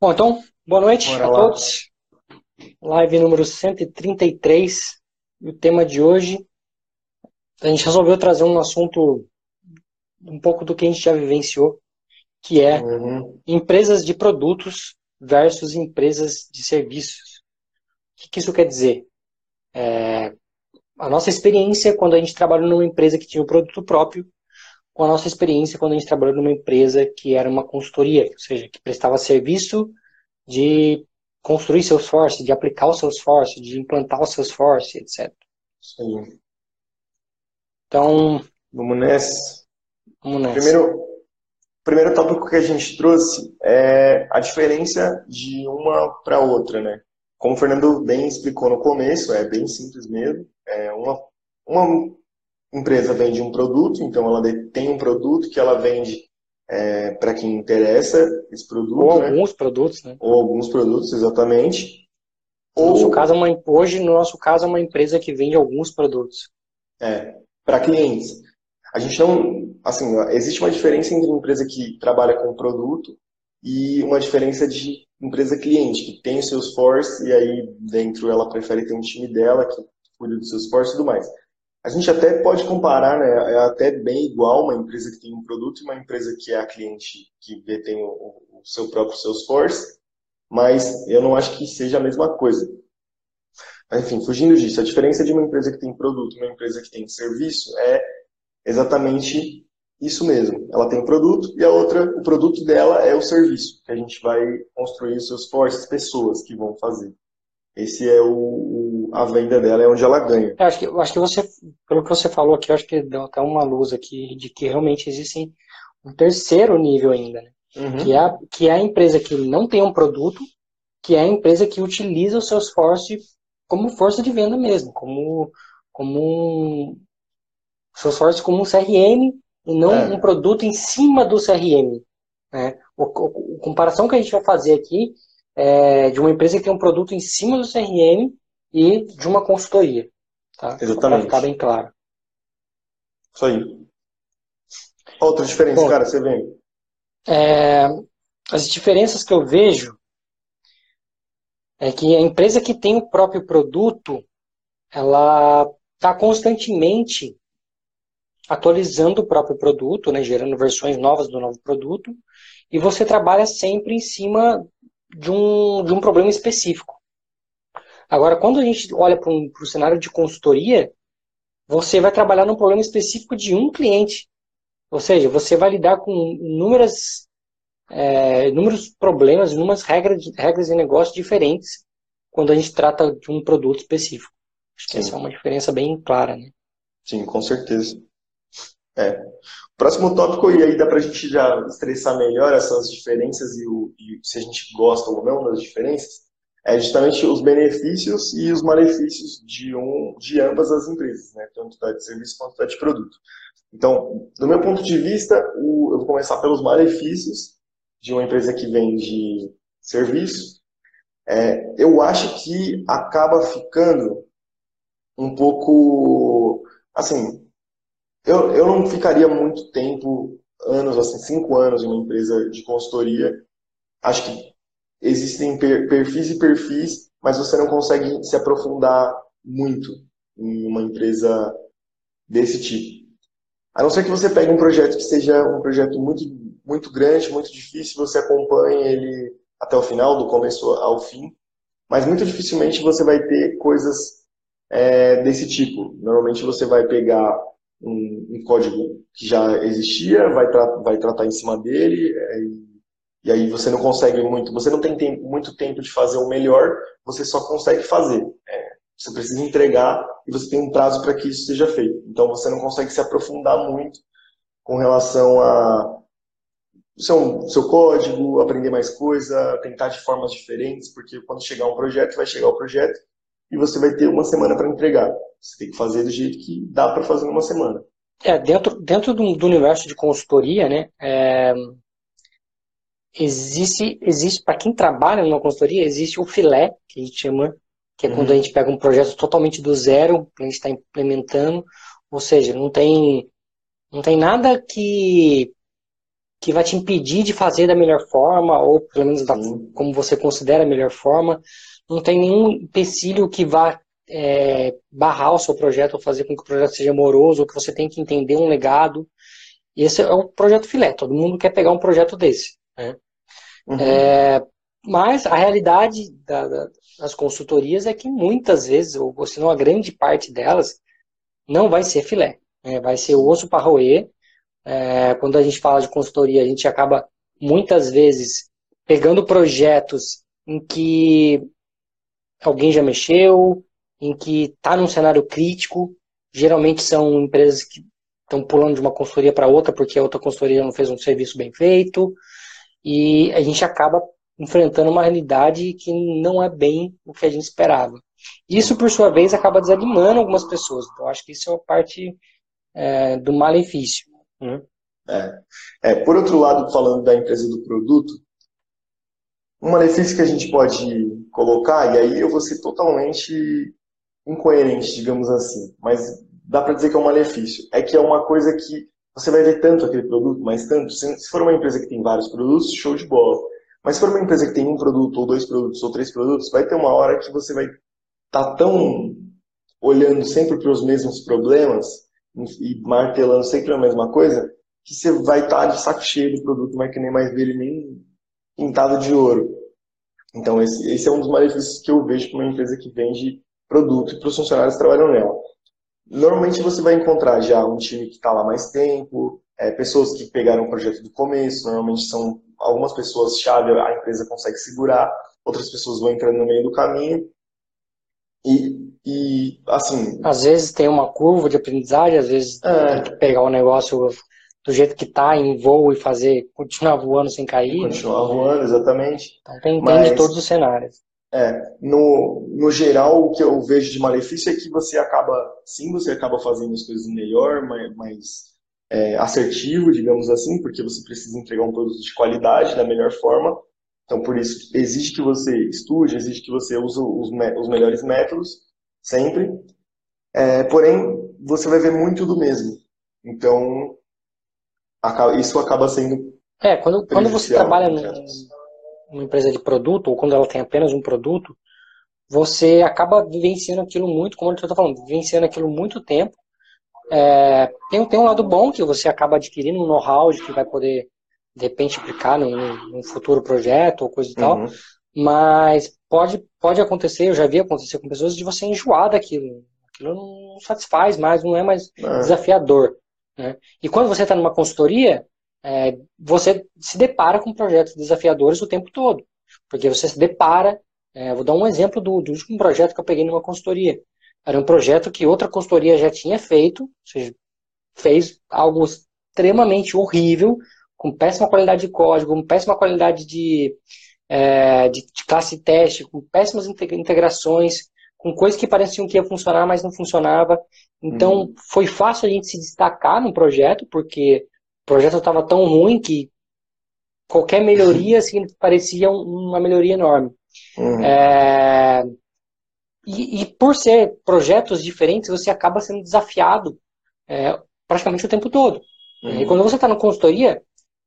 Bom, então, boa noite Bora a lá. todos. Live número 133. E o tema de hoje, a gente resolveu trazer um assunto um pouco do que a gente já vivenciou, que é Uhum. empresas de produtos versus empresas de serviços. O que que isso quer dizer? É, a nossa experiência quando a gente trabalhou numa empresa que tinha um produto próprio, com a nossa experiência quando a gente trabalhou numa empresa que era uma consultoria, ou seja, que prestava serviço de construir Salesforce, de aplicar o Salesforce, de implantar o Salesforce, etc. Aí. Então, Vamos nessa. vamos nessa. Primeiro, primeiro tópico que a gente trouxe é a diferença de uma para outra, né? Como o Fernando bem explicou no começo, é bem simples mesmo. É uma, uma empresa vende um produto, então ela tem um produto que ela vende para quem interessa esse Ou produto, né? alguns produtos, né? Ou alguns produtos, exatamente. No nosso Ou caso, é uma, hoje, no nosso caso, é uma empresa que vende alguns produtos. É, para clientes. A gente não, assim, existe uma diferença entre empresa que trabalha com produto e uma diferença de empresa cliente, que tem o seu esforço e aí dentro ela prefere ter um time dela que cuida do seu esforço e tudo mais. A gente até pode comparar, né? É até bem igual uma empresa que tem um produto e uma empresa que é a cliente que detém o, o seu próprio Salesforce, mas eu não acho que seja a mesma coisa. Enfim, fugindo disso, a diferença de uma empresa que tem produto e uma empresa que tem serviço é exatamente isso mesmo. Ela tem produto e a outra, o produto dela é o serviço, que a gente vai construir os seus forces, pessoas que vão fazer. Esse é o, o- a venda dela, é onde ela ganha. Eu acho que, eu acho que você, pelo que você falou aqui, acho que deu até uma luz aqui de que realmente existe um terceiro nível ainda, né? Que é, a, que é a empresa que não tem um produto, que é a empresa que utiliza o seu esforço como força de venda mesmo, como, como um, seu esforço como um CRM e não É. um produto em cima do CRM. Né? O, o- a comparação que a gente vai fazer aqui é de uma empresa que tem um produto em cima do CRM e de uma consultoria. Tá? Para Exatamente. ficar bem claro. Isso aí. Outra diferença, Bom. cara, você vê. É, as diferenças que eu vejo é que a empresa que tem o próprio produto, ela está constantemente atualizando o próprio produto, né, gerando versões novas do novo produto, e você trabalha sempre em cima de um, de um problema específico. Agora, quando a gente olha para um, o cenário de consultoria, você vai trabalhar num problema específico de um cliente. Ou seja, você vai lidar com inúmeras é, inúmeros problemas, inúmeras regras, regras de negócio diferentes quando a gente trata de um produto específico. Acho que Sim. essa é uma diferença bem clara, né? Sim, com certeza. É. Próximo tópico, e aí dá pra gente já estressar melhor essas diferenças e, o, e se a gente gosta ou não das diferenças, é justamente os benefícios e os malefícios de, um, de ambas as empresas, né? Tanto da de serviço quanto da de produto. Então, do meu ponto de vista, o- eu vou começar pelos malefícios de uma empresa que vende serviço. É, eu acho que acaba ficando um pouco, assim, eu, eu não ficaria muito tempo, anos, assim, cinco anos em uma empresa de consultoria. Acho que existem per- perfis e perfis, mas você não consegue se aprofundar muito em uma empresa desse tipo. A não ser que você pegue um projeto que seja um projeto muito, muito grande, muito difícil, você acompanhe ele até o final, do começo ao fim, mas muito dificilmente você vai ter coisas é, desse tipo. Normalmente você vai pegar um, um código que já existia, vai, tra vai tratar em cima dele, é, e, e aí você não consegue muito, você não tem tempo, muito tempo de fazer o melhor, você só consegue fazer. É, você precisa entregar e você tem um prazo para que isso seja feito. Então você não consegue se aprofundar muito com relação a seu, seu código, aprender mais coisa, tentar de formas diferentes, porque quando chegar um projeto, vai chegar o projeto e você vai ter uma semana para entregar. Você tem que fazer do jeito que dá para fazer numa semana. É, dentro, dentro do, do universo de consultoria, né, é, existe, existe para quem trabalha numa consultoria, existe o filé, que a gente chama, que é quando a Uhum. gente pega um projeto totalmente do zero, que a gente está implementando, ou seja, não tem, não tem nada que que vai te impedir de fazer da melhor forma, ou pelo menos da, como você considera a melhor forma. Não tem nenhum empecilho que vá é, barrar o seu projeto ou fazer com que o projeto seja moroso, ou que você tem que entender um legado. Esse é o projeto filé. Todo mundo quer pegar um projeto desse. Né? Uhum. É, mas a realidade da, da, das consultorias é que muitas vezes, ou se não a grande parte delas, não vai ser filé. Né? Vai ser osso para roer. É, quando a gente fala de consultoria, a gente acaba muitas vezes pegando projetos em que alguém já mexeu, em que está num cenário crítico. Geralmente são empresas que estão pulando de uma consultoria para outra porque a outra consultoria não fez um serviço bem feito. E a gente acaba enfrentando uma realidade que não é bem o que a gente esperava. Isso, por sua vez, acaba desanimando algumas pessoas. Então, acho que isso é uma parte é, do malefício. Né? É. é. Por outro lado, falando da empresa do produto, um malefício que a gente pode colocar, e aí eu vou ser totalmente incoerente, digamos assim, mas dá para dizer que é um malefício, é que é uma coisa que você vai ver tanto aquele produto, mas tanto, se for uma empresa que tem vários produtos, show de bola. Mas se for uma empresa que tem um produto, ou dois produtos, ou três produtos, vai ter uma hora que você vai estar tá tão olhando sempre para os mesmos problemas e martelando sempre a mesma coisa, que você vai estar tá de saco cheio do produto, mas que nem mais ver ele nem pintado de ouro. Então esse, esse é um dos malefícios que eu vejo para uma empresa que vende produto e para os funcionários que trabalham nela. Normalmente você vai encontrar já um time que está lá mais tempo, é, pessoas que pegaram o projeto do começo, normalmente são algumas pessoas chave a empresa consegue segurar, outras pessoas vão entrando no meio do caminho. E, e assim. Às vezes tem uma curva de aprendizagem, às vezes é. tem que pegar o negócio do jeito que está em voo e fazer, continuar voando sem cair. Continuar voando, exatamente. Então tem, Mas, de todos os cenários. É, no, no geral, o que eu vejo de malefício é que você acaba, sim, você acaba fazendo as coisas melhor, mas, mas é, assertivo, digamos assim, porque você precisa entregar um produto de qualidade da melhor forma. Então, por isso, exige que você estude, exige que você use os, os melhores métodos, sempre. É, porém, você vai ver muito do mesmo. Então, isso acaba sendo. É, quando, quando você trabalha numa empresa de produto, ou quando ela tem apenas um produto, você acaba vivenciando aquilo muito, como eu estou falando, vivenciando aquilo muito tempo, é, tem, tem um lado bom que você acaba adquirindo um know-how de que vai poder, de repente, aplicar num, num futuro projeto ou coisa e tal. Uhum. Mas pode, pode acontecer, eu já vi acontecer com pessoas, de você enjoar daquilo. Aquilo não satisfaz mais, não é mais é. desafiador. Né? E quando você está numa consultoria, é, você se depara com projetos desafiadores o tempo todo. Porque você se depara. É, vou dar um exemplo do, do último projeto que eu peguei numa consultoria. Era um projeto que outra consultoria já tinha feito, ou seja, fez algo extremamente horrível, com péssima qualidade de código, com péssima qualidade de, é, de, de classe teste, com péssimas integrações, com coisas que pareciam que ia funcionar, mas não funcionava. Então, uhum. foi fácil a gente se destacar no projeto, porque o projeto estava tão ruim que qualquer melhoria assim, parecia uma melhoria enorme. Uhum. É, e, e, por ser projetos diferentes, você acaba sendo desafiado é, praticamente o tempo todo. Uhum. E quando você está na consultoria,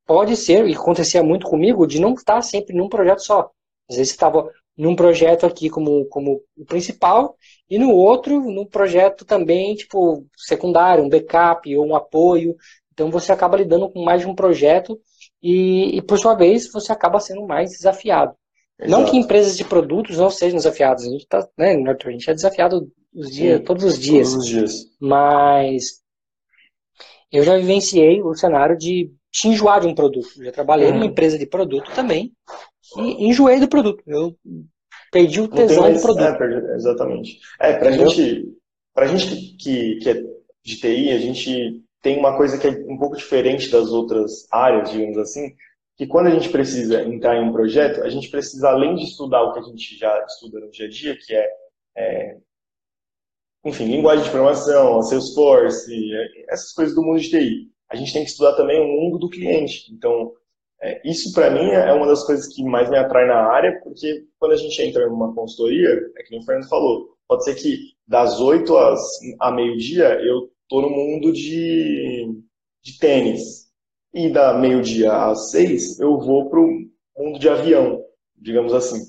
pode ser, e acontecia muito comigo, de não estar sempre num projeto só. Às vezes estava num projeto aqui como, como o principal, e no outro, num projeto também, tipo, secundário, um backup ou um apoio. Então você acaba lidando com mais de um projeto e, e por sua vez, você acaba sendo mais desafiado. Não que empresas de produtos não sejam desafiadas. A gente tá, né, Arthur, a gente é desafiado os dias, Sim, todos os dias. Todos os dias. Mas eu já vivenciei o cenário de te enjoar de um produto. Eu já trabalhei uhum. numa empresa de produto também e enjoei do produto. Eu perdi o tesão mais, do produto. É, exatamente. É, pra Entendeu? gente, pra gente que, que é de TI, a gente tem uma coisa que é um pouco diferente das outras áreas, digamos assim, que quando a gente precisa entrar em um projeto, a gente precisa, além de estudar o que a gente já estuda no dia a dia, que é, é enfim, linguagem de programação, Salesforce, é, essas coisas do mundo de TI, a gente tem que estudar também o mundo do cliente. Então, é, isso para mim é uma das coisas que mais me atrai na área, porque quando a gente entra numa consultoria, é que o Fernando falou, pode ser que das 8 às, a meio-dia eu tô no mundo de, de tênis, e da meio-dia às seis eu vou para o mundo de avião, digamos assim.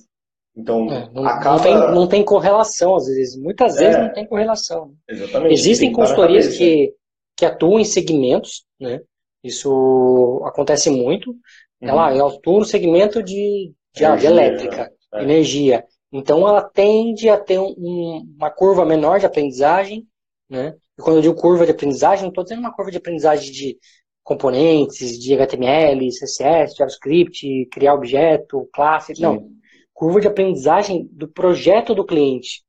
Então, é, não, acaba... não, tem, não tem correlação, às vezes. Muitas vezes é, não tem correlação. Exatamente. Existem consultorias que, que atuam em segmentos, né? Isso acontece muito. Uhum. Ela, eu atuo no segmento de, de, energia, de elétrica, é. energia. Então, ela tende a ter um, uma curva menor de aprendizagem, né? E quando eu digo curva de aprendizagem, não estou dizendo uma curva de aprendizagem de componentes, de HTML, CSS, JavaScript, criar objeto, classe, Sim. não curva de aprendizagem do projeto do cliente.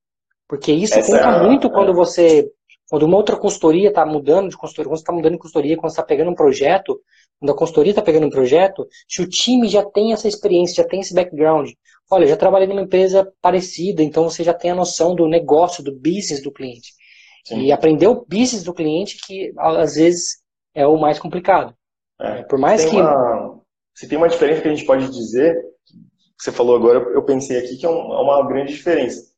Porque isso Essa conta é, muito quando você. Quando uma outra consultoria está mudando de consultoria, quando você está mudando de consultoria, quando você está pegando um projeto, quando a consultoria está pegando um projeto, se o time já tem essa experiência, já tem esse background. Olha, já trabalhei numa empresa parecida, então você já tem a noção do negócio, do business do cliente. Sim. E aprender o business do cliente, que às vezes é o mais complicado. É. Por mais tem que. Uma, se tem uma diferença que a gente pode dizer, que você falou agora, eu pensei aqui que é, é uma grande diferença.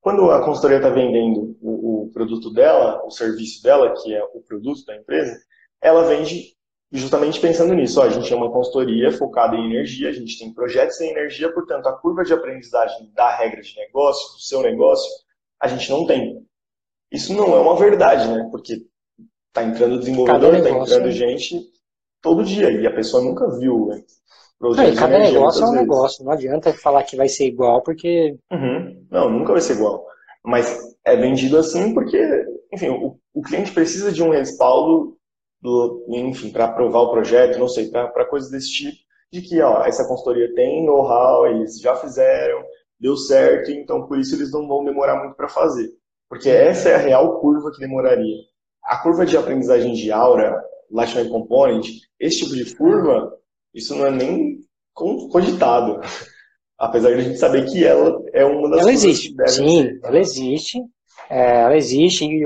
Quando a consultoria está vendendo o, o, produto dela, o serviço dela, que é o produto da empresa, ela vende justamente pensando nisso. Ó, a gente é uma consultoria focada em energia, a gente tem projetos em energia, portanto, a curva de aprendizagem da regra de negócio, do seu negócio, a gente não tem. Isso não é uma verdade, né? Porque está entrando desenvolvedor, está entrando né? gente todo dia e a pessoa nunca viu né? Não, cada negócio é um vezes. negócio, não adianta falar que vai ser igual, porque. Uhum. Não, nunca vai ser igual. Mas é vendido assim porque, enfim, o, o cliente precisa de um respaldo, do, enfim, para aprovar o projeto, não sei, para coisas desse tipo, de que ó, essa consultoria tem know-how, eles já fizeram, deu certo, então por isso eles não vão demorar muito para fazer. Porque essa é a real curva que demoraria. A curva de aprendizagem de Aura, Lightning Component, esse tipo de curva, isso não é nem cogitado. Apesar de a gente saber que ela é uma das ela existe. Sim, ser. ela existe. É, ela existe e,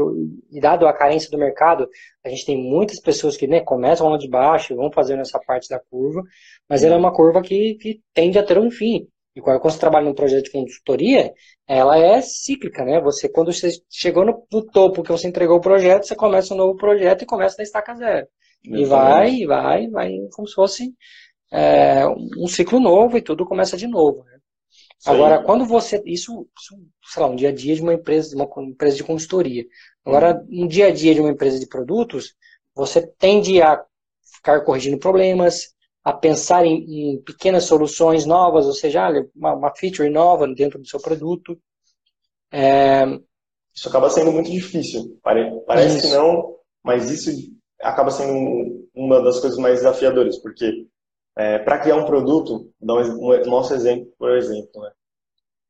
e, dado a carência do mercado, a gente tem muitas pessoas que né, começam lá de baixo e vão fazendo essa parte da curva, mas ela é uma curva que, que tende a ter um fim. E quando você trabalha num projeto de consultoria, ela é cíclica, né? Você, quando você chegou no, no topo que você entregou o projeto, você começa um novo projeto e começa da estaca zero. E vai, vai, vai, como se fosse é, um ciclo novo e tudo começa de novo. Né? Agora, quando você. Isso, isso, sei lá, um dia a dia de uma empresa, de uma empresa de consultoria. Agora, um dia a dia de uma empresa de produtos, você tende a ficar corrigindo problemas, a pensar em, em pequenas soluções novas, ou seja, uma, uma, feature nova dentro do seu produto. É... Isso acaba sendo muito difícil. Parece isso. que não, mas isso acaba sendo uma das coisas mais desafiadoras, porque é, para criar um produto, um, nosso exemplo, por exemplo, né?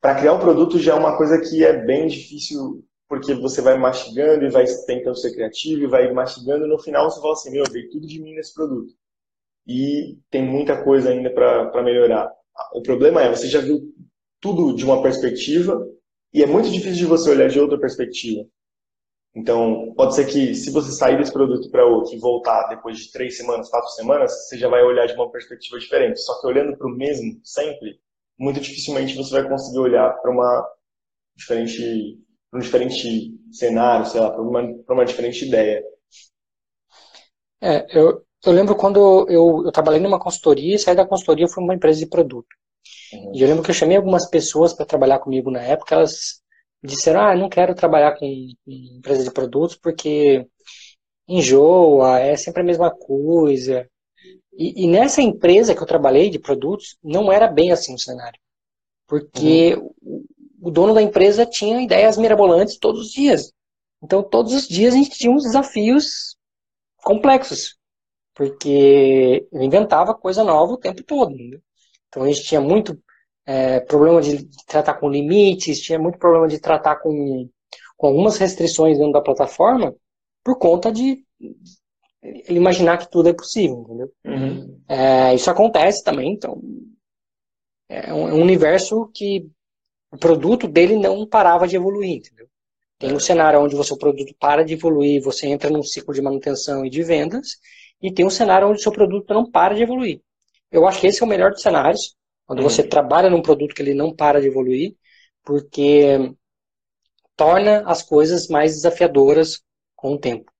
para criar um produto já é uma coisa que é bem difícil, porque você vai mastigando e vai tentando ser criativo e vai mastigando e no final você fala assim, meu, eu dei tudo de mim nesse produto. E tem muita coisa ainda para melhorar. O problema é, você já viu tudo de uma perspectiva e é muito difícil de você olhar de outra perspectiva. Então, pode ser que se você sair desse produto para outro e voltar depois de três semanas, quatro semanas, você já vai olhar de uma perspectiva diferente. Só que olhando para o mesmo sempre, muito dificilmente você vai conseguir olhar para uma diferente, um diferente cenário, sei lá, para uma, uma diferente ideia. É, eu, eu lembro quando eu, eu trabalhei numa consultoria, saí da consultoria fui uma empresa de produto. Uhum. E eu lembro que eu chamei algumas pessoas para trabalhar comigo na época, elas disseram, ah, não quero trabalhar com, empresa de produtos porque enjoa, é sempre a mesma coisa. E, e, nessa empresa que eu trabalhei de produtos, não era bem assim o cenário. Porque uhum. o, o dono da empresa tinha ideias mirabolantes todos os dias. Então, todos os dias a gente tinha uns desafios complexos. Porque ele inventava coisa nova o tempo todo. Né? Então, a gente tinha muito é, problema de, tratar com limites, tinha muito problema de tratar com, com algumas restrições dentro da plataforma por conta de ele imaginar que tudo é possível, entendeu? Uhum. É, isso acontece também, então é um, é um, universo que o produto dele não parava de evoluir, entendeu? Tem um cenário onde o seu produto para de evoluir, você entra num ciclo de manutenção e de vendas, e tem um cenário onde o seu produto não para de evoluir. Eu acho que esse é o melhor dos cenários, quando uhum. você trabalha num produto que ele não para de evoluir, porque torna as coisas mais desafiadoras com o tempo.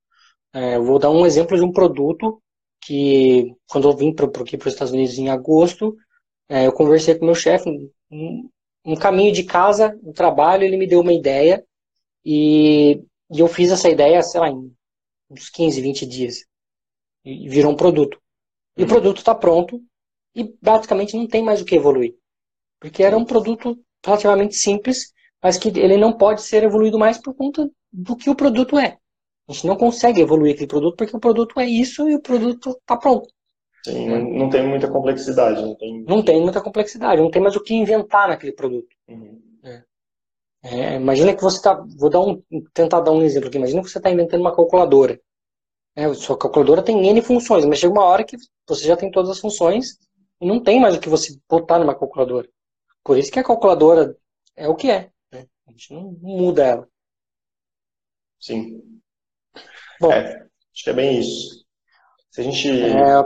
É, eu vou dar um exemplo de um produto que quando eu vim para aqui para os Estados Unidos em agosto, é, eu conversei com meu chefe, um, um, caminho de casa, um trabalho, ele me deu uma ideia e, e eu fiz essa ideia, sei lá, em uns 15, 20 dias. E virou um produto. E o uhum. produto está pronto e basicamente não tem mais o que evoluir. Porque era um produto relativamente simples, mas que ele não pode ser evoluído mais por conta do que o produto é. A gente não consegue evoluir aquele produto porque o produto é isso e o produto está pronto. Sim, não, tem muita complexidade. Não tem... não tem muita complexidade, não tem mais o que inventar naquele produto. Uhum. É. É, imagina que você está. Vou dar um, tentar dar um exemplo aqui. Imagina que você está inventando uma calculadora. É, sua calculadora tem N funções, mas chega uma hora que você já tem todas as funções não tem mais o que você botar numa calculadora. Por isso que a calculadora é o que é. Né? A gente não muda ela. Sim. Bom, é, acho que é bem isso. Se a gente, é...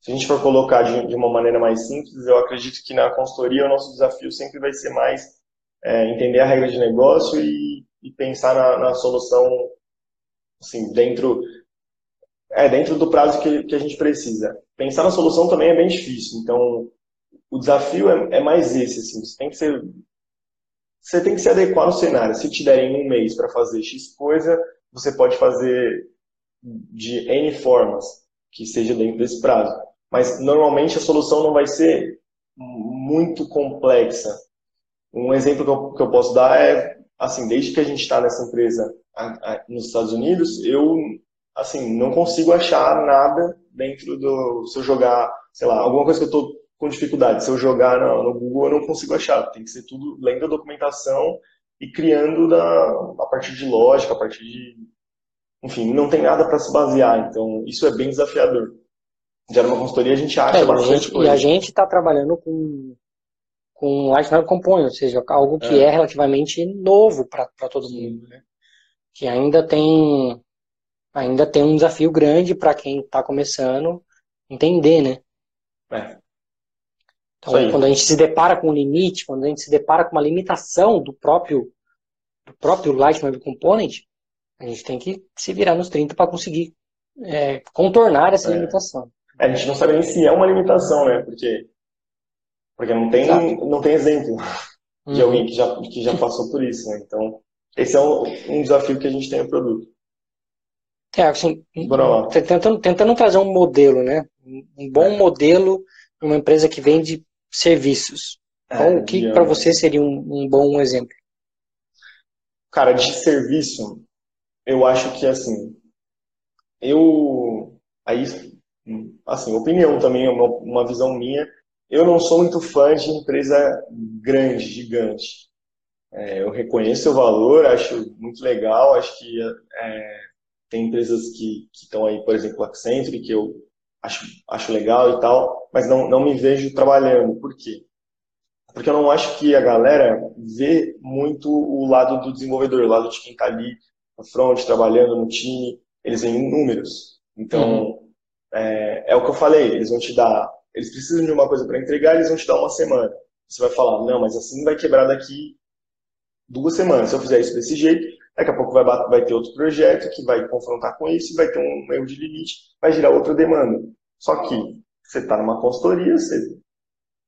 se a gente for colocar de, de, uma maneira mais simples, eu acredito que na consultoria o nosso desafio sempre vai ser mais é, entender a regra de negócio e, e pensar na, na, solução assim, dentro, é, dentro do prazo que, que a gente precisa. Pensar na solução também é bem difícil, então o desafio é, é mais esse, assim, você tem que ser você tem que se adequar no cenário. Se te derem um mês para fazer X coisa, você pode fazer de N formas que seja dentro desse prazo. Mas normalmente a solução não vai ser muito complexa. Um exemplo que eu, que eu posso dar é, assim, desde que a gente está nessa empresa nos Estados Unidos, eu, assim, não consigo achar nada dentro do, se eu jogar, sei lá, alguma coisa que eu estou com dificuldade, se eu jogar no, no, Google eu não consigo achar, tem que ser tudo lendo a documentação e criando da, a partir de lógica, a partir de. Enfim, não tem nada para se basear, então isso é bem desafiador. Já numa consultoria a gente acha é, bastante a gente, coisa. E a gente está trabalhando com, com Lifestyle Component, ou seja, algo que é, é relativamente novo para todo mundo, né? Que ainda tem, ainda tem um desafio grande para quem está começando entender, né? É. Então, quando a gente se depara com um limite, quando a gente se depara com uma limitação do próprio do próprio Light Web Component, a gente tem que se virar nos 30 para conseguir é, contornar essa é. limitação. É, a gente não sabe nem se é uma limitação, né? Porque, porque não, tem, não tem exemplo de uhum. alguém que já, que já passou por isso, né? Então, esse é um, um desafio que a gente tem no produto. É, assim, tentando, tentando trazer um modelo, né? Um bom é. modelo para uma empresa que vende serviços. Então, o que para você seria um, um bom exemplo? Cara, de serviço, eu acho que assim, eu aí assim, opinião também, uma, uma visão minha, eu não sou muito fã de empresa grande, gigante. É, eu reconheço o valor, acho muito legal, acho que é, tem empresas que estão aí, por exemplo, Accenture, que eu acho, acho legal e tal, mas não, não me vejo trabalhando. Por quê? Porque eu não acho que a galera vê muito o lado do desenvolvedor, o lado de quem está ali na front, trabalhando no time, eles veem números. Então, uhum. é, é o que eu falei, eles vão te dar, eles precisam de uma coisa para entregar, eles vão te dar uma semana. Você vai falar, não, mas assim vai quebrar daqui duas semanas. Se eu fizer isso desse jeito, daqui a pouco vai, vai ter outro projeto que vai confrontar com isso, vai ter um erro de limite, vai gerar outra demanda. Só que você está numa consultoria, você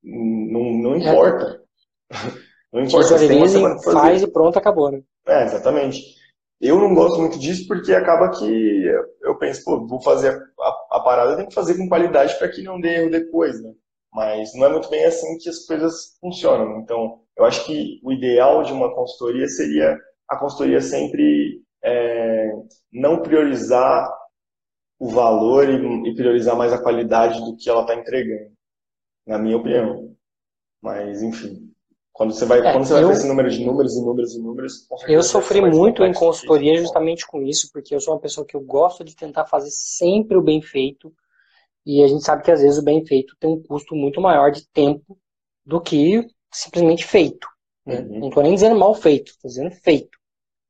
não, não é. importa. Não importa, você tem uma semana fazer. Faz e pronto, acabou, né? É, exatamente. Eu não gosto muito disso porque acaba que eu penso, pô, vou fazer a, a parada, tem que fazer com qualidade para que não dê erro depois, né? Mas não é muito bem assim que as coisas funcionam. Então, eu acho que o ideal de uma consultoria seria a consultoria sempre é, não priorizar o valor e, e, priorizar mais a qualidade do que ela está entregando, na minha opinião. Mas, enfim, quando você vai, é, quando você vai eu, esse número de números e números e números... Eu sofri muito em consultoria justamente com isso, porque eu sou uma pessoa que eu gosto de tentar fazer sempre o bem feito, e a gente sabe que às vezes o bem feito tem um custo muito maior de tempo do que simplesmente feito. Né? Uhum. Não estou nem dizendo mal feito, estou dizendo feito.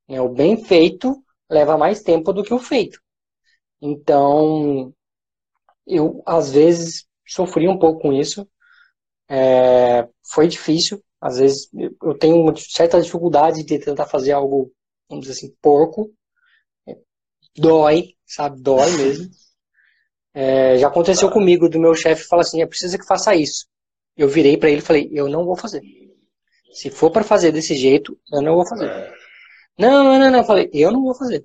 Né? O bem feito leva mais tempo do que o feito. Então, eu às vezes sofri um pouco com isso. É, foi difícil. Às vezes eu tenho uma certa dificuldade de tentar fazer algo, vamos dizer assim, porco. Dói, sabe? Dói mesmo. É, já aconteceu comigo, do meu chefe falar assim, é preciso que faça isso. Eu virei para ele e falei, eu não vou fazer. Se for para fazer desse jeito, eu não vou fazer. Não, não, não, não. Eu falei, eu não vou fazer.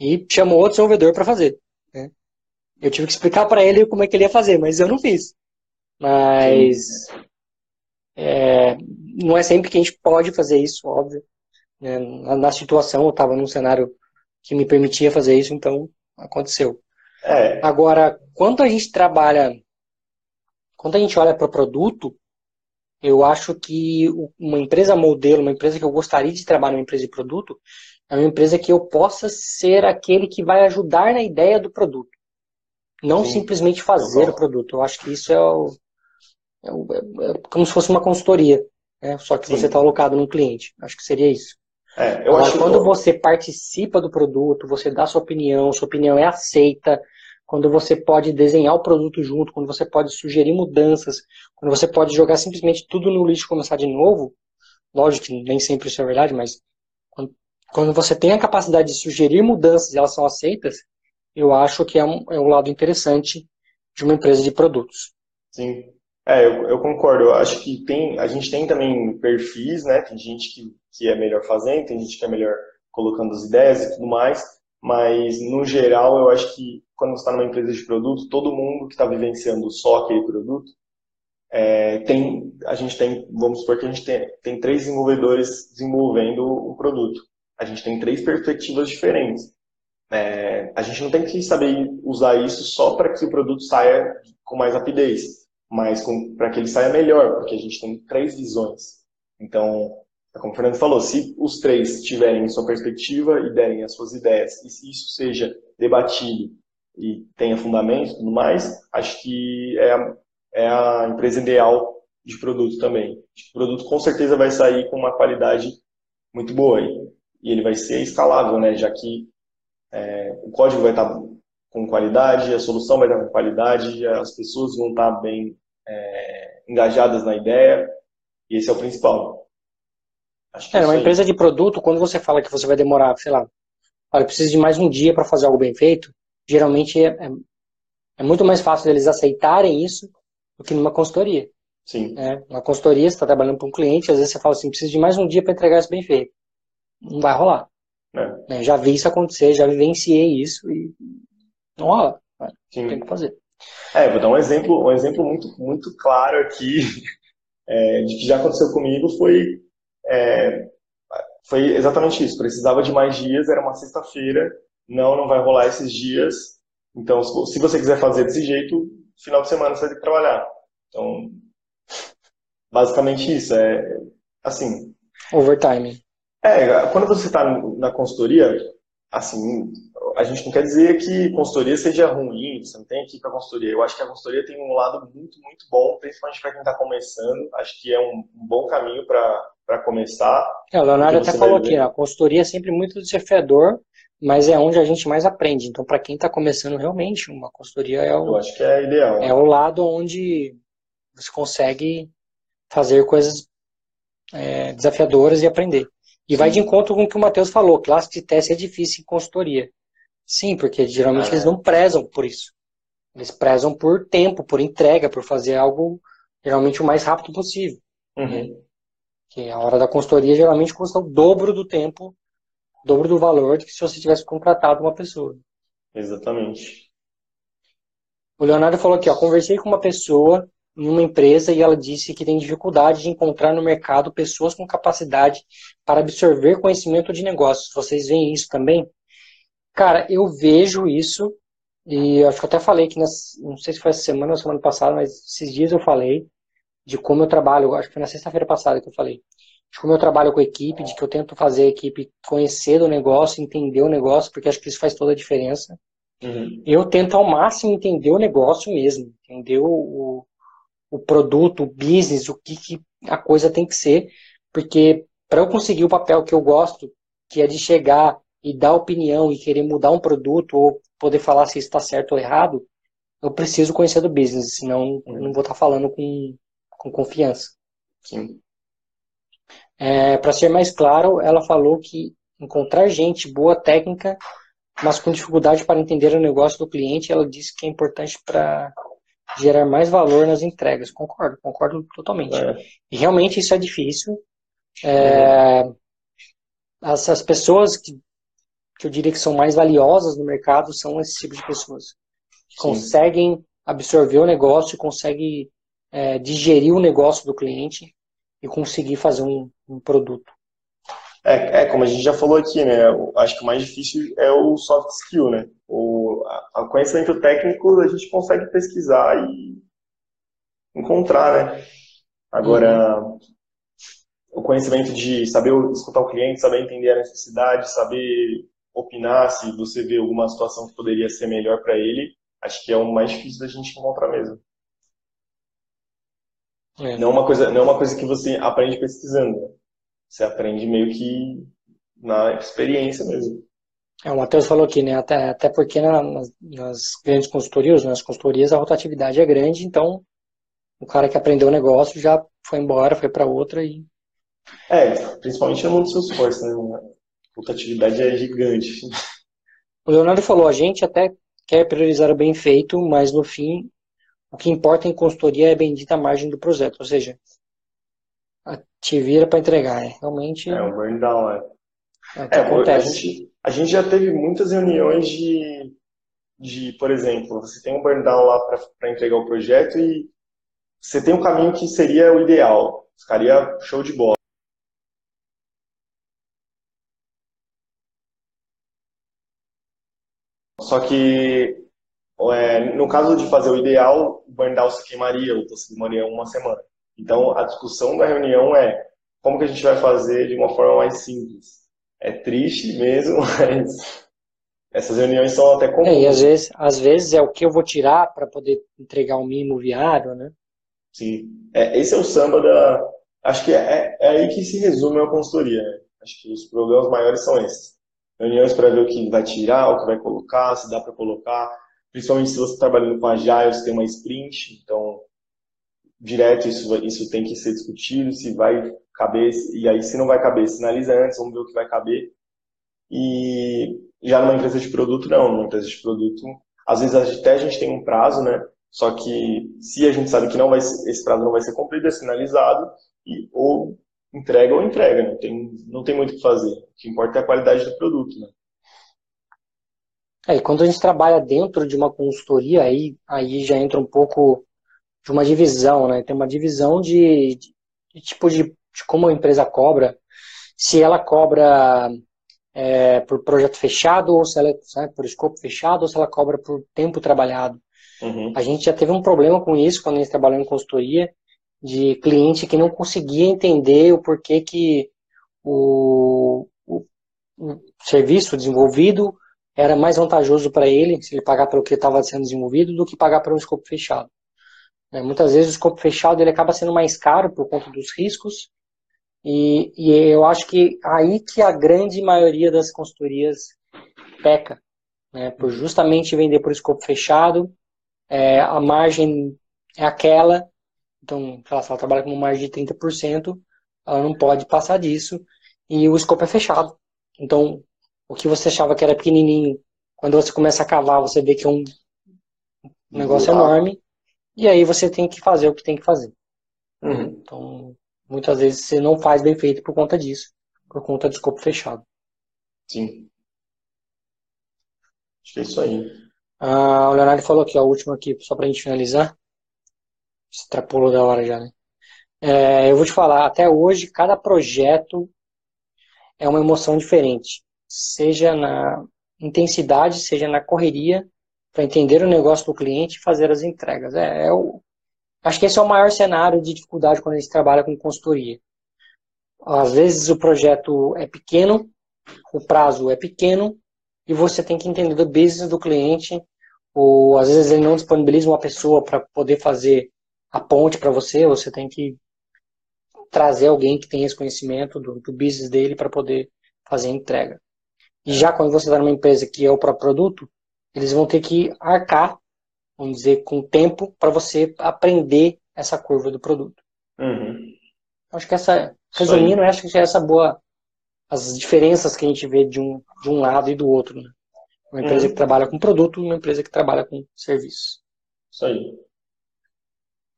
E chamou outro desenvolvedor para fazer. Né? Eu tive que explicar para ele como é que ele ia fazer, mas eu não fiz. Mas é, não é sempre que a gente pode fazer isso, óbvio. Né? Na, na, situação, eu estava num cenário que me permitia fazer isso, então aconteceu. É. Agora, quando a gente trabalha, quando a gente olha para o produto, eu acho que uma empresa modelo, uma empresa que eu gostaria de trabalhar uma empresa de produto, é uma empresa que eu possa ser aquele que vai ajudar na ideia do produto. Não Sim. simplesmente fazer o produto. Eu acho que isso é, o, é, o, é, é como se fosse uma consultoria. Né? Só que Sim. você está alocado no cliente. Acho que seria isso. É, eu Agora, acho quando que... você participa do produto, você dá sua opinião, sua opinião é aceita, quando você pode desenhar o produto junto, quando você pode sugerir mudanças, quando você pode jogar simplesmente tudo no lixo e começar de novo, lógico que nem sempre isso é verdade, mas quando, você tem a capacidade de sugerir mudanças e elas são aceitas, eu acho que é um, é um lado interessante de uma empresa de produtos. Sim, é, eu, eu, concordo. Eu acho que tem, a gente tem também perfis, né? Tem gente que, que é melhor fazendo, tem gente que é melhor colocando as ideias e tudo mais, mas no geral eu acho que quando você está numa empresa de produto, todo mundo que está vivenciando só aquele produto, é, tem, a gente tem, vamos supor que a gente tem, tem três desenvolvedores desenvolvendo um produto. A gente tem três perspectivas diferentes. É, a gente não tem que saber usar isso só para que o produto saia com mais rapidez, mas para que ele saia melhor, porque a gente tem três visões. Então, como o Fernando falou, se os três tiverem sua perspectiva e derem as suas ideias, e se isso seja debatido e tenha fundamento e tudo mais, acho que é a, é a empresa ideal de produto também. O produto com certeza vai sair com uma qualidade muito boa e, ele vai ser escalável, né? Já que é, o código vai estar com qualidade, a solução vai estar com qualidade, as pessoas vão estar bem é, engajadas na ideia e esse é o principal. Que é, uma empresa de produto, quando você fala que você vai demorar, sei lá, olha, precisa de mais um dia para fazer algo bem feito, geralmente é, é, é, muito mais fácil eles aceitarem isso do que numa consultoria. Sim. É, uma consultoria, você está trabalhando para um cliente, às vezes você fala assim, precisa de mais um dia para entregar isso bem feito. Não vai rolar. É. É, já vi isso acontecer, já vivenciei isso e não rola. Sim. Tem que fazer. É, vou dar um exemplo, um exemplo muito, muito claro aqui é, de que já aconteceu comigo foi é, foi exatamente isso. Precisava de mais dias, era uma sexta-feira, não, não vai rolar esses dias. Então, se você quiser fazer desse jeito, final de semana você vai ter que trabalhar. Então, basicamente isso. É assim. Overtime. É, quando você está na consultoria, assim, a gente não quer dizer que consultoria seja ruim, você não tem que ir para consultoria. Eu acho que a consultoria tem um lado muito, muito bom, principalmente para quem está começando. Acho que é um, um bom caminho para começar. É, o Leonardo até falou aqui, a consultoria é sempre muito desafiador, mas é onde a gente mais aprende. Então, para quem está começando realmente, uma consultoria é o, Eu acho que é ideal. É o lado onde você consegue fazer coisas é, desafiadoras e aprender. E Sim. vai de encontro com o que o Matheus falou, classe de teste é difícil em consultoria. Sim, porque geralmente ah, eles não prezam por isso. Eles prezam por tempo, por entrega, por fazer algo geralmente o mais rápido possível. Uhum. Que a hora da consultoria geralmente custa o dobro do tempo dobro do valor do que se você tivesse contratado uma pessoa. Exatamente. O Leonardo falou aqui, ó, conversei com uma pessoa em uma empresa e ela disse que tem dificuldade de encontrar no mercado pessoas com capacidade para absorver conhecimento de negócios. Vocês veem isso também? Cara, eu vejo isso e acho que até falei que, nas, não sei se foi essa semana ou semana passada, mas esses dias eu falei de como eu trabalho, acho que foi na sexta-feira passada que eu falei, de como eu trabalho com a equipe, de que eu tento fazer a equipe conhecer do negócio, entender o negócio, porque acho que isso faz toda a diferença. Uhum. Eu tento ao máximo entender o negócio mesmo, entender o, o produto, o business, o que, que a coisa tem que ser, porque para eu conseguir o papel que eu gosto, que é de chegar e dar opinião e querer mudar um produto ou poder falar se está certo ou errado, eu preciso conhecer do business, senão eu não vou estar falando com, com confiança. Sim. É, para ser mais claro, ela falou que encontrar gente boa técnica mas com dificuldade para entender o negócio do cliente. Ela disse que é importante para gerar mais valor nas entregas. Concordo, concordo totalmente. É. E realmente isso é difícil. É, uhum. as, as pessoas que, que eu diria que são mais valiosas no mercado são esse tipo de pessoas. Que conseguem absorver o negócio, conseguem é, digerir o negócio do cliente e conseguir fazer um, um produto. É, é, como a gente já falou aqui, né? Acho que o mais difícil é o soft skill, né? O a, a conhecimento técnico a gente consegue pesquisar e encontrar, né? Agora, o conhecimento de saber escutar o cliente, saber entender a necessidade, saber opinar se você vê alguma situação que poderia ser melhor para ele, acho que é o mais difícil da gente encontrar mesmo. É. Não, é uma coisa, não é uma coisa que você aprende pesquisando. Né? Você aprende meio que na experiência mesmo. É, o Matheus falou aqui, né? Até, até porque na, nas, nas, grandes consultorias, nas consultorias, a rotatividade é grande, então o cara que aprendeu o negócio já foi embora, foi para outra e. É, principalmente no mundo do Salesforce, né? A rotatividade é gigante. O Leonardo falou, a gente até quer priorizar o bem feito, mas no fim, o que importa em consultoria é a bendita margem do projeto, ou seja, te vira para entregar. É, realmente. É, o burn down, é. É, é acontece. A gente, a gente já teve muitas reuniões de, de, por exemplo, você tem um burn down lá para entregar o projeto e você tem um caminho que seria o ideal. Ficaria show de bola. Só que, é, no caso de fazer o ideal, o burn down se queimaria, ou se queimaria uma semana. Então, a discussão da reunião é como que a gente vai fazer de uma forma mais simples. É triste mesmo, mas essas reuniões são até comuns. É, e às vezes, às vezes é o que eu vou tirar para poder entregar o um mínimo viário, né? Sim. É, esse é o samba da. Acho que é, é aí que se resume a consultoria. Né? Acho que os problemas maiores são esses. Reuniões para ver o que vai tirar, o que vai colocar, se dá para colocar. Principalmente se você está trabalhando com Agile, você tem uma sprint, então direto isso, isso tem que ser discutido, se vai caber, e aí se não vai caber, sinaliza antes, vamos ver o que vai caber. E já numa empresa de produto, não, numa empresa de produto, às vezes até a gente tem um prazo, né? Só que se a gente sabe que não vai, esse prazo não vai ser cumprido, é sinalizado, e, ou entrega ou entrega, não tem, não tem muito o que fazer. O que importa é a qualidade do produto, né? É, e quando a gente trabalha dentro de uma consultoria, aí, aí já entra um pouco de uma divisão, né? Tem uma divisão de, de, de tipo de, de, como a empresa cobra, se ela cobra é, por projeto fechado ou se ela é por escopo fechado ou se ela cobra por tempo trabalhado. Uhum. A gente já teve um problema com isso quando a gente trabalhou em consultoria, de cliente que não conseguia entender o porquê que o, o, o serviço desenvolvido era mais vantajoso para ele, se ele pagar pelo que estava sendo desenvolvido, do que pagar um escopo fechado. É, muitas vezes o escopo fechado ele acaba sendo mais caro por conta dos riscos, e, e eu acho que aí que a grande maioria das consultorias peca, né, por justamente vender por escopo fechado, é, a margem é aquela, então, se ela trabalha com uma margem de 30%, ela não pode passar disso, e o escopo é fechado. Então, o que você achava que era pequenininho, quando você começa a cavar, você vê que é um negócio enorme, e aí você tem que fazer o que tem que fazer. Uhum. Então, muitas vezes você não faz bem feito por conta disso, por conta do escopo fechado. Sim. Acho que é isso aí. Ah, o Leonardo falou aqui, a última aqui, só pra gente finalizar. Extrapolou da hora já, né? É, eu vou te falar, até hoje, cada projeto é uma emoção diferente. Seja na intensidade, seja na correria, para entender o negócio do cliente e fazer as entregas. É, é, o, acho que esse é o maior cenário de dificuldade quando a gente trabalha com consultoria. Às vezes o projeto é pequeno, o prazo é pequeno e você tem que entender do business do cliente, ou às vezes ele não disponibiliza uma pessoa para poder fazer a ponte para você, você tem que trazer alguém que tenha esse conhecimento do, do business dele para poder fazer a entrega. E já quando você está numa empresa que é o próprio produto, eles vão ter que arcar, vamos dizer, com o tempo para você aprender essa curva do produto. Uhum. Acho que essa, resumindo, acho que é essa boa, as diferenças que a gente vê de um, de um lado e do outro. Né? Uma empresa Uhum. que trabalha com produto e uma empresa que trabalha com serviço. Isso aí.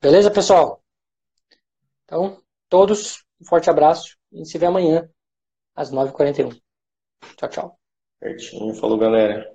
Beleza, pessoal? Então, todos, um forte abraço. Gente se vê amanhã, às 9h41. Tchau, tchau. Certinho. Falou, galera.